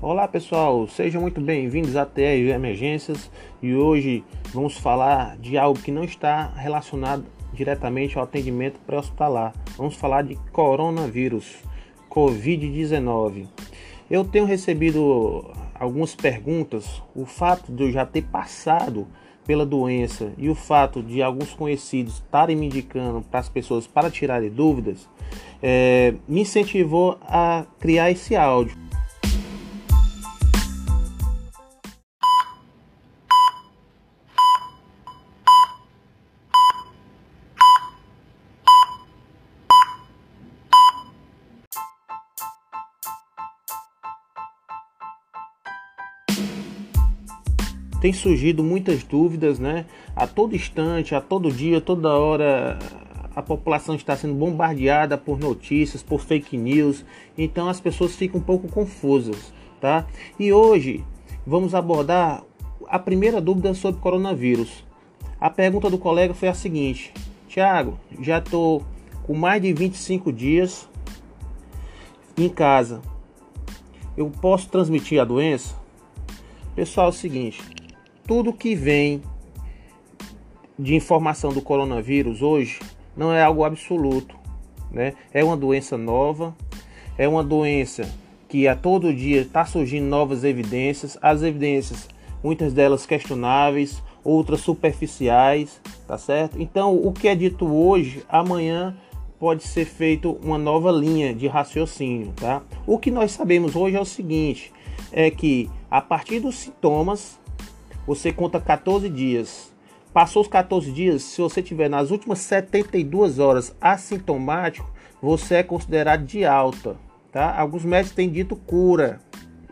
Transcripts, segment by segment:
Olá pessoal, sejam muito bem-vindos a TR Emergências e hoje vamos falar de algo que não está relacionado diretamente ao atendimento pré-hospitalar. Vamos falar de coronavírus, Covid-19. Eu tenho recebido algumas perguntas, o fato de eu já ter passado pela doença e o fato de alguns conhecidos estarem me indicando para as pessoas para tirarem dúvidas, é, me incentivou a criar esse áudio. Tem surgido muitas dúvidas, né? A todo instante, a todo dia, toda hora, a população está sendo bombardeada por notícias, por fake news, então as pessoas ficam um pouco confusas, tá? E hoje vamos abordar a primeira dúvida sobre coronavírus. A pergunta do colega foi a seguinte: Tiago, já estou com mais de 25 dias em casa. Eu posso transmitir a doença? Pessoal, é o seguinte: tudo que vem de informação do coronavírus hoje não é algo absoluto, né? É uma doença nova, é uma doença que a todo dia está surgindo novas evidências, as evidências, muitas delas questionáveis, outras superficiais, tá certo? Então, o que é dito hoje, amanhã pode ser feito uma nova linha de raciocínio, tá? O que nós sabemos hoje é o seguinte, é que a partir dos sintomas você conta 14 dias. Passou os 14 dias, se você tiver nas últimas 72 horas assintomático, você é considerado de alta, tá? Alguns médicos têm dito cura.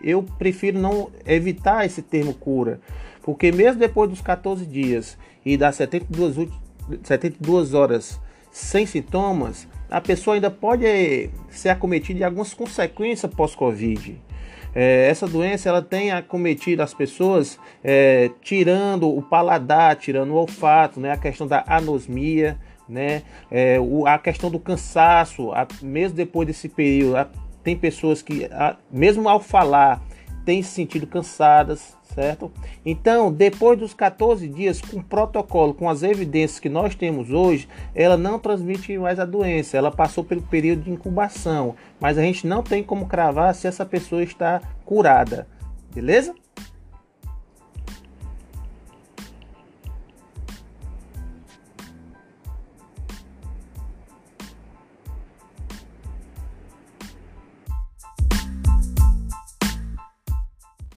Eu prefiro não evitar esse termo cura, porque mesmo depois dos 14 dias e das 72, 72 horas sem sintomas, a pessoa ainda pode ser acometida de algumas consequências pós-Covid. É, essa doença ela tem acometido as pessoas é, tirando o paladar, tirando o olfato, né? a questão da anosmia, né? É, o, a questão do cansaço, a, mesmo depois desse período, a, tem pessoas que, a, mesmo ao falar, têm se sentido cansadas, certo? Então, depois dos 14 dias, com protocolo, com as evidências que nós temos hoje, ela não transmite mais a doença, ela passou pelo período de incubação, mas a gente não tem como cravar se essa pessoa está curada, beleza?